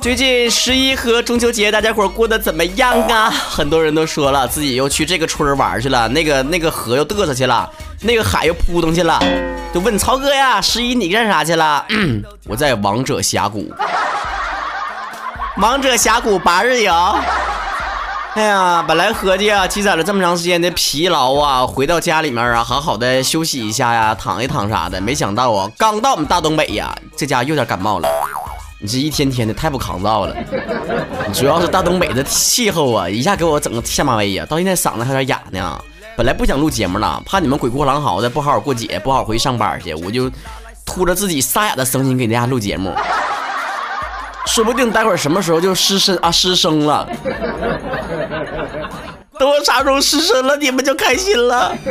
最近十一和中秋节，大家伙过得怎么样啊？很多人都说了，自己又去这个村玩去了，那个那个河又嘚瑟去了，那个海又扑腾去了，就问曹哥呀，十一你干啥去了？我在王者峡谷，王者峡谷八日游。哎呀，本来合计啊，积攒了这么长时间的疲劳啊，回到家里面啊，好好的休息一下呀，躺一躺啥的。没想到啊，刚到我们大东北呀，这家又点感冒了。你这一天天的太不抗造了，主要是大东北的气候啊，一下给我整个下马威呀，到现在嗓子还有点哑呢。本来不想录节目了，怕你们鬼哭狼嚎的，不好好过节，不好好回去上班去，我就拖着自己沙哑的声音给大家录节目。说不定待会儿什么时候就失声啊失声了，等我啥时候失身了，你们就开心了。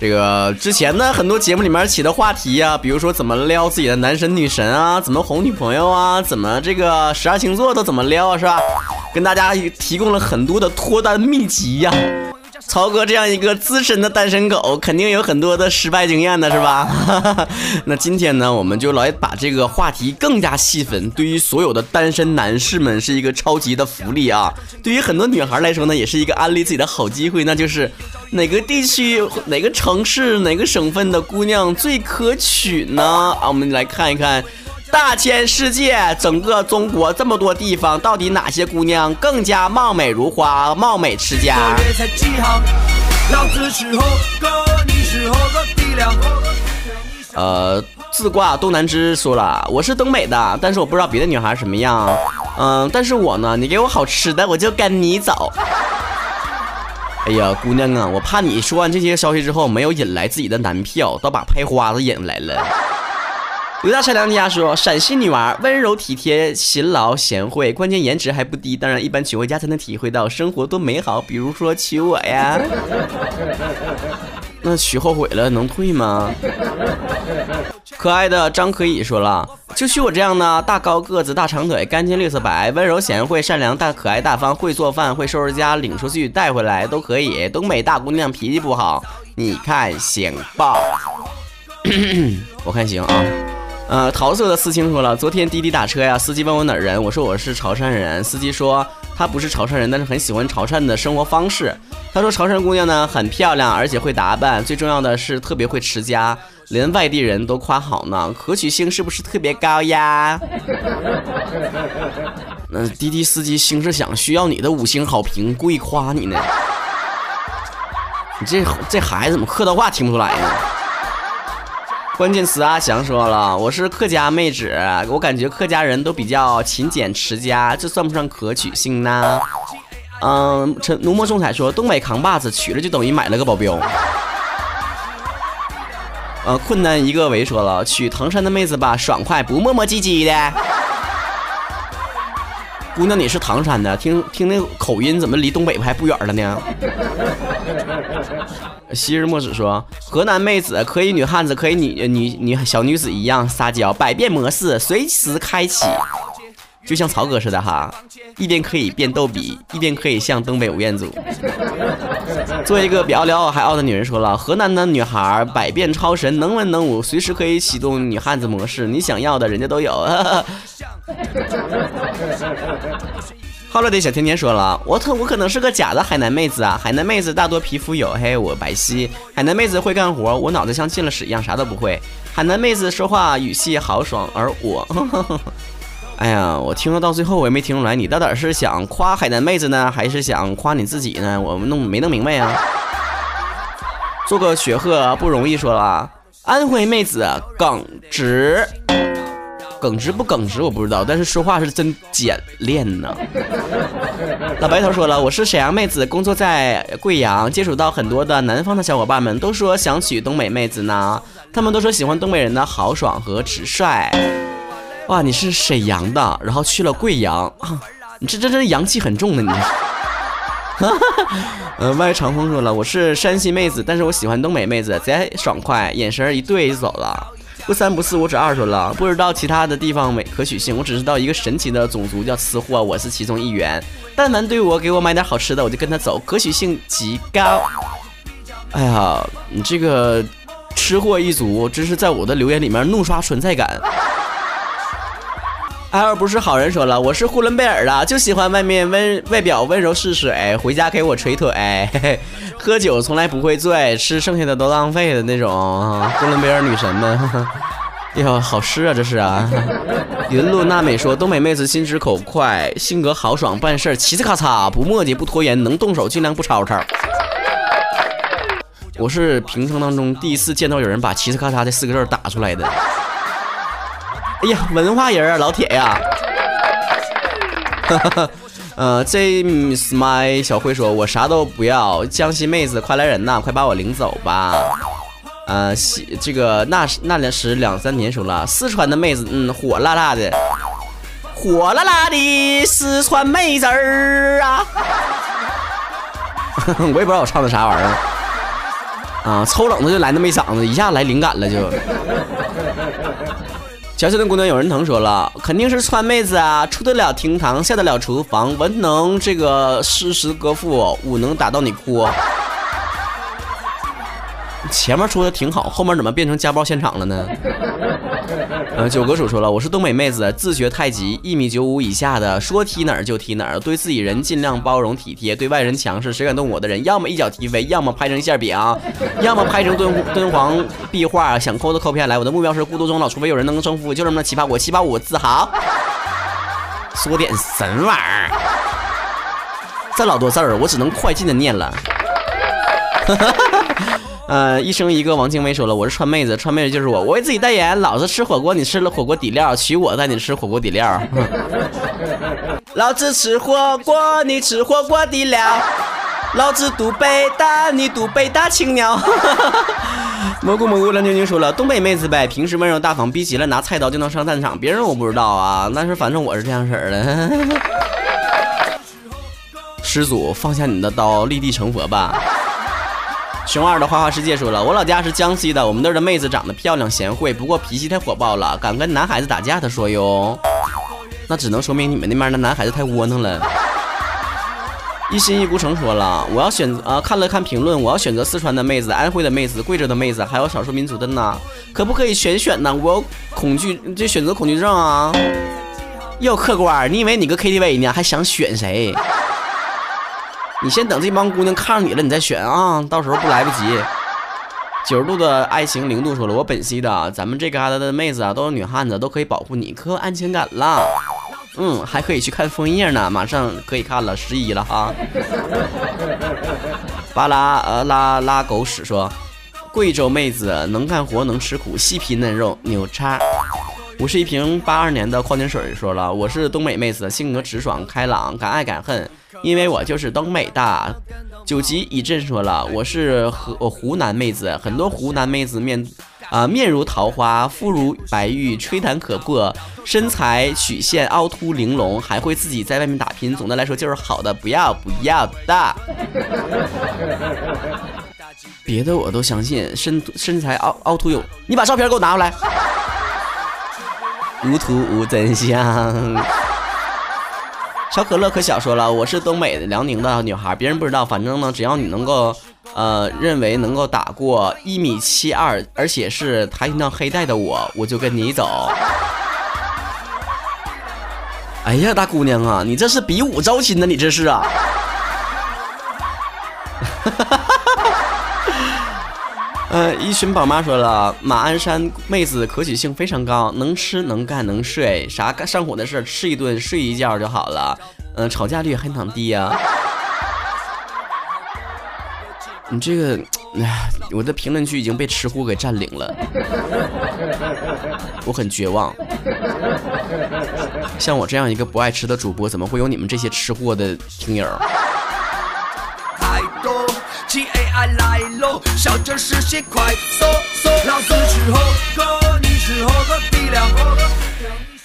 这个之前呢，很多节目里面起的话题呀，比如说怎么撩自己的男神女神啊，怎么哄女朋友啊，怎么这个十二星座都怎么撩啊，是吧？跟大家提供了很多的脱单秘籍呀。曹哥这样一个资深的单身狗，肯定有很多的失败经验的是吧？那今天呢，我们就来把这个话题更加细分。对于所有的单身男士们，是一个超级的福利啊！对于很多女孩来说呢，也是一个安利自己的好机会。那就是哪个地区、哪个城市、哪个省份的姑娘最可取呢？啊，我们来看一看。大千世界，整个中国这么多地方，到底哪些姑娘更加貌美如花、貌美持家？呃，自挂东南枝说了，我是东北的，但是我不知道别的女孩什么样。嗯，但是我呢，你给我好吃的，我就跟你走。哎呀，姑娘啊，我怕你说完这些消息之后，没有引来自己的男票，倒把拍花子引来了。刘大善良家说：“陕西女娃温柔体贴、勤劳贤惠，关键颜值还不低。当然，一般娶回家才能体会到生活多美好。比如说娶我呀，那娶后悔了能退吗？”可爱的张可以说了：“就娶我这样的大高个子、大长腿、干净绿色白、温柔贤惠、善良、大可爱、大方、会做饭、会收拾家、领出去、带回来都可以。东北大姑娘脾气不好，你看行吧？我看行啊。”呃，桃色的思清说了，昨天滴滴打车呀，司机问我哪儿人，我说我是潮汕人，司机说他不是潮汕人，但是很喜欢潮汕的生活方式。他说潮汕姑娘呢很漂亮，而且会打扮，最重要的是特别会持家，连外地人都夸好呢，可取性是不是特别高呀？那滴滴司机心是想需要你的五星好评，故意夸你呢？你这这孩子怎么客套话听不出来呢？关键词阿翔说了，我是客家妹子，我感觉客家人都比较勤俭持家，这算不算可取性呢？嗯，陈浓墨重彩说，东北扛把子娶了就等于买了个保镖。呃，困难一个为说了，娶唐山的妹子吧，爽快不磨磨唧唧的。姑娘，你是唐山的，听听那口音，怎么离东北还不远了呢？昔日墨子说，河南妹子可以女汉子，可以女女女小女子一样撒娇，百变模式随时开启，就像曹哥似的哈，一边可以变逗比，一边可以像东北吴彦祖。做一个比奥利奥还傲的女人说了，河南的女孩百变超神，能文能武，随时可以启动女汉子模式，你想要的人家都有。的小甜甜说了，我可我可能是个假的海南妹子啊！海南妹子大多皮肤黝黑，我白皙；海南妹子会干活，我脑子像进了屎一样，啥都不会。海南妹子说话语气豪爽，而我，哎呀，我听了到最后我也没听出来，你到底是想夸海南妹子呢，还是想夸你自己呢？我弄没弄明白呀？做个雪鹤不容易，说了，安徽妹子耿直。耿直不耿直我不知道，但是说话是真简练呢。老白头说了，我是沈阳妹子，工作在贵阳，接触到很多的南方的小伙伴们，都说想娶东北妹子呢。他们都说喜欢东北人的豪爽和直率。哇，你是沈阳的，然后去了贵阳，你这这这阳气很重的你。哈 呃，外长风说了，我是山西妹子，但是我喜欢东北妹子，贼爽快，眼神一对就走了。不三不四，我只二说了，不知道其他的地方没可取性，我只知道一个神奇的种族叫吃货，我是其中一员。但凡对我给我买点好吃的，我就跟他走，可取性极高。哎呀，你这个吃货一族真是在我的留言里面怒刷存在感。艾尔不是好人说了，我是呼伦贝尔的，就喜欢外面温外表温柔似水，回家给我捶腿，嘿嘿，喝酒从来不会醉，吃剩下的都浪费的那种。呼伦贝尔女神们，哎，好吃啊，这是啊。云露娜美说，东北妹子心直口快，性格豪爽，办事嘁哧咔嚓，不磨叽不拖延，能动手尽量不吵吵。我是平生当中第一次见到有人把“嘁哧咔嚓”这四个字打出来的。哎呀，文化人啊，老铁呀！哈哈，呃，这 my 小慧说，我啥都不要，江西妹子快来人呐，快把我领走吧！呃，西这个那那两时两三年说了，四川的妹子，嗯，火辣辣的，火辣辣的四川妹子儿啊！我也不知道我唱的啥玩意儿啊，抽冷子就来那么一嗓子，一下来灵感了就。小小的姑娘有人疼说了，肯定是川妹子啊，出得了厅堂，下得了厨房，文能这个诗词歌赋，武能打到你哭。前面说的挺好，后面怎么变成家暴现场了呢？呃，九哥叔说了，我是东北妹子，自学太极，一米九五以下的，说踢哪儿就踢哪儿，对自己人尽量包容体贴，对外人强势。谁敢动我的人，要么一脚踢飞，要么拍成馅饼，要么拍成敦敦煌壁画。想抠都抠不下来，我的目标是孤独终老，除非有人能征服，就这么奇葩，我七八五自豪。说点神玩意儿，这老多字儿，我只能快进的念了。呃，一生一个王静薇说了，我是川妹子，川妹子就是我，我为自己代言，老子吃火锅，你吃了火锅底料，娶我带你吃火锅底料。老子吃火锅，你吃火锅底料，老子读北大，你读北大青鸟。蘑菇蘑菇蓝晶晶说了，东北妹子呗，平时温柔大方，逼急了拿菜刀就能上战场，别人我不知道啊，但是反正我是这样式的。师祖放下你的刀，立地成佛吧。熊二的花花世界说了，我老家是江西的，我们那儿的妹子长得漂亮贤惠，不过脾气太火爆了，敢跟男孩子打架。他说哟，那只能说明你们那边的男孩子太窝囊了。一心一孤城说了，我要选择啊，看了看评论，我要选择四川的妹子、安徽的妹子、贵州的妹子，还有少数民族的呢，可不可以全选呢？我恐惧，这选择恐惧症啊！哟，客官，你以为你个 KTV 呢，还想选谁？你先等这帮姑娘看上你了，你再选啊，到时候不来不及。九十度的爱情零度说了，我本溪的，咱们这旮瘩的妹子啊，都是女汉子，都可以保护你，可有安全感了。嗯，还可以去看枫叶呢，马上可以看了，十一了哈。巴拉呃拉拉狗屎说，贵州妹子能干活能吃苦，细皮嫩肉，牛叉。我是一瓶八二年的矿泉水说了，我是东北妹子，性格直爽开朗，敢爱敢恨。因为我就是东北的，九级一阵说了，我是河湖南妹子，很多湖南妹子面啊面如桃花，肤如白玉，吹弹可破，身材曲线凹凸玲珑，还会自己在外面打拼，总的来说就是好的，不要不要的，别的我都相信，身身材凹凹凸有，你把照片给我拿过来，无图无真相。小可乐可小说了，我是东北的辽宁的女孩，别人不知道，反正呢，只要你能够，呃，认为能够打过一米七二，而且是跆拳道黑带的我，我就跟你走。哎呀，大姑娘啊，你这是比武招亲呢，你这是啊？哈哈哈呃，一群宝妈说了，马鞍山妹子可取性非常高，能吃能干能睡，啥干上火的事吃一顿睡一觉就好了。嗯，吵架率还很低呀。你这个，哎，我的评论区已经被吃货给占领了，我很绝望。像我这样一个不爱吃的主播，怎么会有你们这些吃货的听友？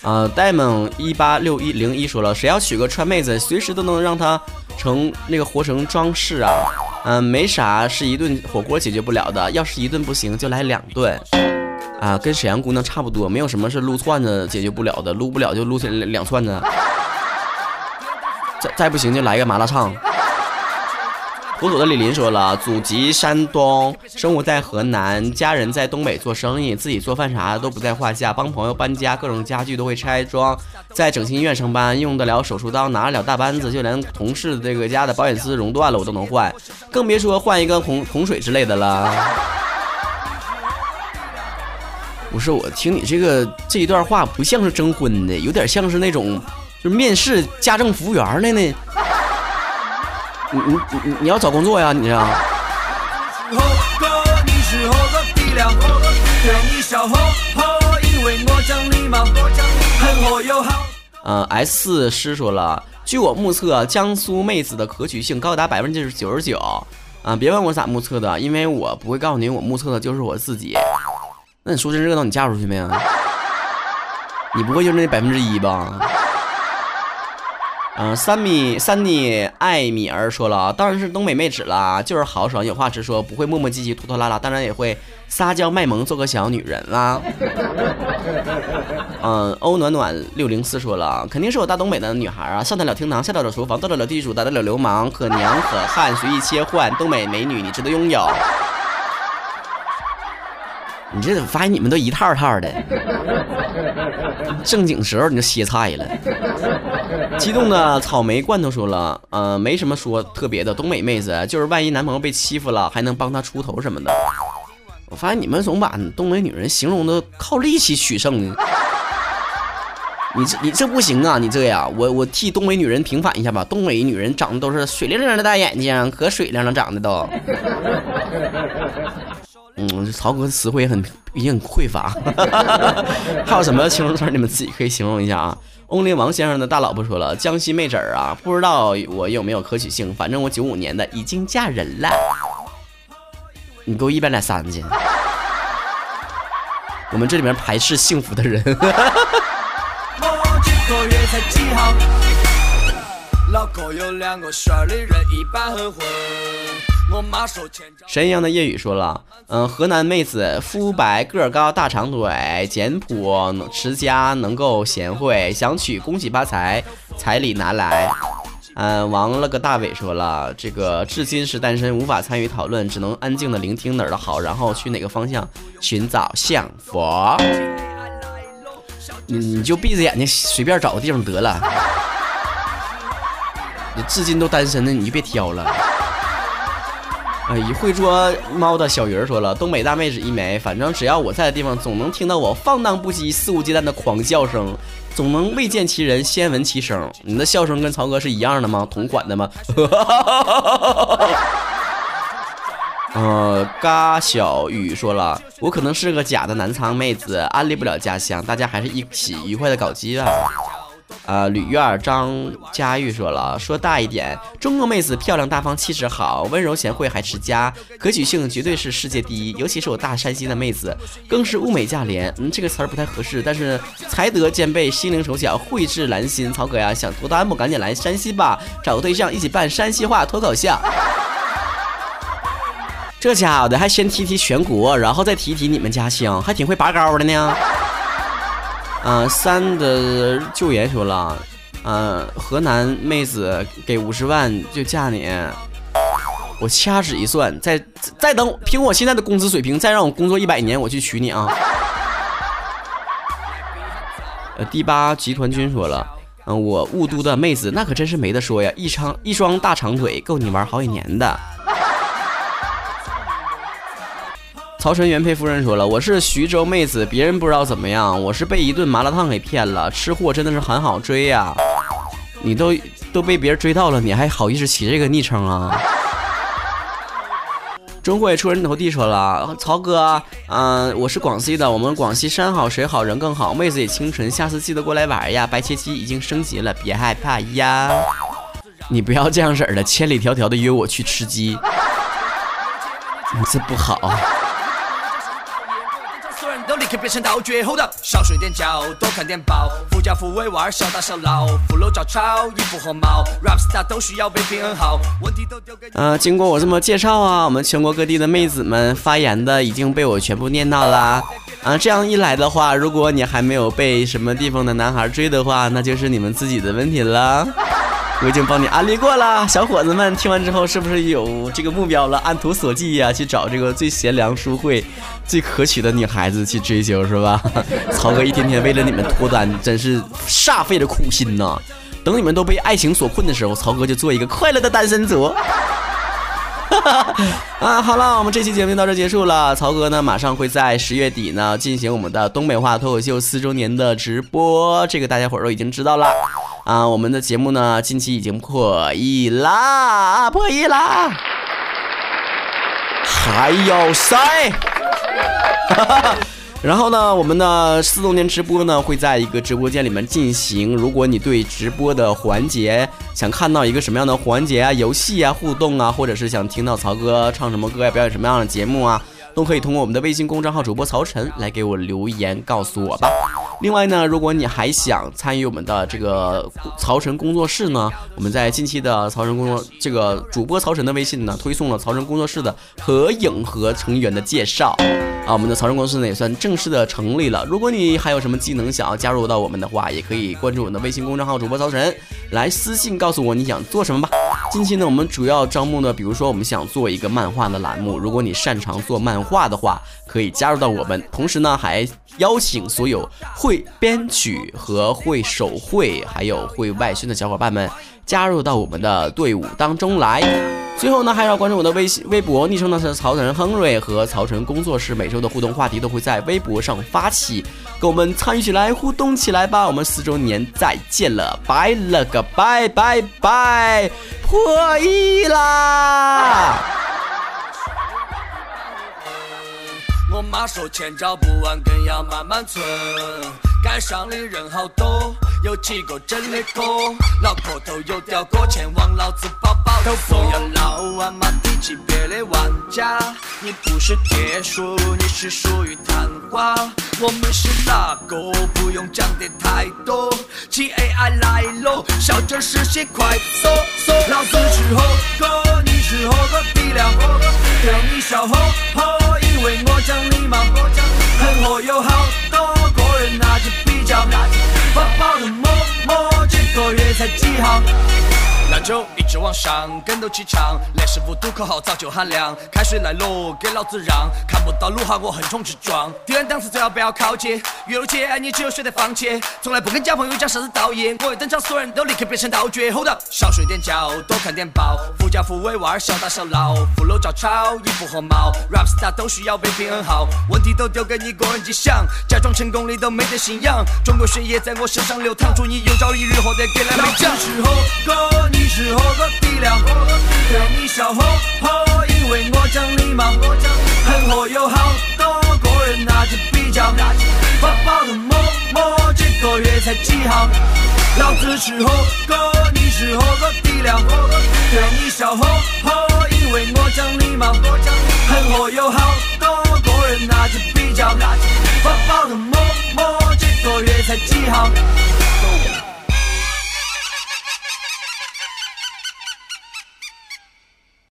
啊，戴蒙一八六一零一说了，谁要娶个川妹子，随时都能让她成那个活成装饰啊。嗯，没啥是一顿火锅解决不了的，要是一顿不行，就来两顿。啊，跟沈阳姑娘差不多，没有什么是撸串子解决不了的，撸不了就撸起两串子。再再不行就来个麻辣烫。古土的李林说了，祖籍山东，生活在河南，家人在东北做生意，自己做饭啥的都不在话下，帮朋友搬家，各种家具都会拆装，在整形医院上班，用得了手术刀，拿得了大扳子，就连同事这个家的保险丝熔断了我都能换，更别说换一个洪洪水之类的了。不是我听你这个这一段话不像是征婚的，有点像是那种就是面试家政服务员的那。你你你你要找工作呀？你这。嗯，S 师说了，据我目测，江苏妹子的可取性高达百分之九十九。啊，别问我咋目测的，因为我不会告诉你，我目测的就是我自己。那你说真热闹，你嫁出去没有？你不会就是那百分之一吧？嗯，三米三妮艾米儿说了，当然是东北妹纸了，就是豪爽，有话直说，不会磨磨唧唧、拖拖拉拉，当然也会撒娇卖萌，做个小女人啦。嗯，欧暖暖六零四说了，肯定是我大东北的女孩啊，上得了厅堂，下得了厨房，到得了地主，打得了流氓，可娘可汉，随意切换，东北美女，你值得拥有。你这怎么发现你们都一套套的？正经时候你就歇菜了。激动的草莓罐头说了，呃，没什么说特别的，东北妹子就是万一男朋友被欺负了，还能帮他出头什么的。我发现你们总把东北女人形容的靠力气取胜呢。你这你这不行啊！你这样，我我替东北女人平反一下吧。东北女人长得都是水灵灵的大眼睛，可水灵了，长得都。嗯，曹哥词汇也很也很匮乏，还有什么形容词你们自己可以形容一下啊？翁林王先生的大老婆说了，江西妹子儿啊，不知道我有没有可取性，反正我九五年的，已经嫁人了。你给我一百两三去，我们这里面排斥幸福的人。神一神一样的夜雨说了，嗯，河南妹子肤白个儿高大长腿简朴持家能够贤惠想娶恭喜发财彩礼拿来。嗯，王了个大伟说了，这个至今是单身无法参与讨论，只能安静的聆听哪儿的好，然后去哪个方向寻找幸福。你你就闭着眼睛随便找个地方得了。你至今都单身的你就别挑了。哎，会捉猫的小鱼儿说了：“东北大妹子一枚，反正只要我在的地方，总能听到我放荡不羁、肆无忌惮的狂笑声，总能未见其人先闻其声。你的笑声跟曹哥是一样的吗？同款的吗？” 呃，嘎小雨说了：“我可能是个假的南昌妹子，安利不了家乡，大家还是一起愉快的搞基吧。”呃，吕院张佳玉说了，说大一点，中国妹子漂亮大方，气质好，温柔贤惠，还持家，可取性绝对是世界第一。尤其是我大山西的妹子，更是物美价廉。嗯，这个词儿不太合适，但是才德兼备，心灵手巧，蕙质兰心。曹哥呀，想脱单不？赶紧来山西吧，找个对象，一起办山西话脱口秀。这家伙的还先提提全国，然后再提提你们家乡，还挺会拔高的呢。嗯，三的救援说了，嗯，河南妹子给五十万就嫁你，我掐指一算，再再等，凭我现在的工资水平，再让我工作一百年，我去娶你啊！呃，第八集团军说了，嗯，我雾都的妹子那可真是没得说呀，一长一双大长腿够你玩好几年的。曹晨原配夫人说了：“我是徐州妹子，别人不知道怎么样，我是被一顿麻辣烫给骗了。吃货真的是很好追呀，你都都被别人追到了，你还好意思起这个昵称啊？” 中国也出人头地说了：“曹哥，嗯，我是广西的，我们广西山好水好人更好，妹子也清纯，下次记得过来玩呀。白切鸡已经升级了，别害怕呀。你不要这样式儿的，千里迢迢的约我去吃鸡，你这不好。”可变成到绝后的，少睡点觉，多看点报。富家富为娃儿，小打小闹，富楼照抄，衣服和毛，rap star 都需要被平衡好。问题都丢给。呃，经过我这么介绍啊，我们全国各地的妹子们发言的已经被我全部念到啦。啊，这样一来的话，如果你还没有被什么地方的男孩追的话，那就是你们自己的问题了。我已经帮你安利过了，小伙子们听完之后是不是有这个目标了？按图索骥呀，去找这个最贤良淑惠、最可取的女孩子去追求是吧？曹哥一天天为了你们脱单，真是煞费了苦心呐！等你们都被爱情所困的时候，曹哥就做一个快乐的单身族。啊，好了，我们这期节目到这结束了。曹哥呢，马上会在十月底呢进行我们的东北话脱口秀四周年的直播，这个大家伙都已经知道了。啊，我们的节目呢，近期已经破亿啦，破亿啦，还要塞。然后呢，我们的四周年直播呢会在一个直播间里面进行。如果你对直播的环节想看到一个什么样的环节啊、游戏啊、互动啊，或者是想听到曹哥唱什么歌呀、表演什么样的节目啊，都可以通过我们的微信公众号主播曹晨来给我留言告诉我吧。另外呢，如果你还想参与我们的这个曹晨工作室呢，我们在近期的曹晨工作这个主播曹晨的微信呢，推送了曹晨工作室的合影和成员的介绍啊。我们的曹晨工作室呢也算正式的成立了。如果你还有什么技能想要加入到我们的话，也可以关注我们的微信公众号主播曹晨，来私信告诉我你想做什么吧。近期呢，我们主要招募的，比如说我们想做一个漫画的栏目，如果你擅长做漫画的话，可以加入到我们。同时呢，还邀请所有会编曲和会手绘，还有会外宣的小伙伴们加入到我们的队伍当中来。最后呢，还要关注我的微信、微博，昵称呢是曹晨亨瑞和曹晨工作室。每周的互动话题都会在微博上发起，跟我们参与起来，互动起来吧！我们四周年再见了，拜了个拜拜拜，破亿啦！我妈说钱找不完，更要慢慢存。街上的人好多，有几个真的哥，脑壳头有掉过，钱往老子包包头放。要老玩嘛低级别的玩家，你不是铁树，你是属于昙花。我们是哪个？不用讲的太多。G A I 来了，笑着实现快速。老子吃火锅，你吃火锅底料，对你笑呵呵。因为我讲礼貌，很火直往上，跟斗气场，连十五度口号早就喊亮。开水来了，给老子让，看不到路哈，我横冲直撞。敌人档次最好不要靠近，越路接你只有选择放弃。从来不跟假朋友讲啥子道义，我一登场，所有人都立刻变成道具。Hold up，少睡点觉，多看点报，富家富威娃儿小打小闹，富楼照抄，衣服和帽，rap star 都需要被平衡好，问题都丢给你个人去想，假装成功你都没得信仰。中国血液在我身上流淌，祝你有朝一日获得格莱美奖。吃火锅。你是火锅底料，对你笑呵呵，因为我讲礼貌。很火有好多个人拿着比较，发包的摸摸，这个月才几号？老子吃火锅，你是火锅底料，对你笑呵呵，因为我讲礼貌。很火有好多个人拿着比较，发包的摸摸，这个月才几号？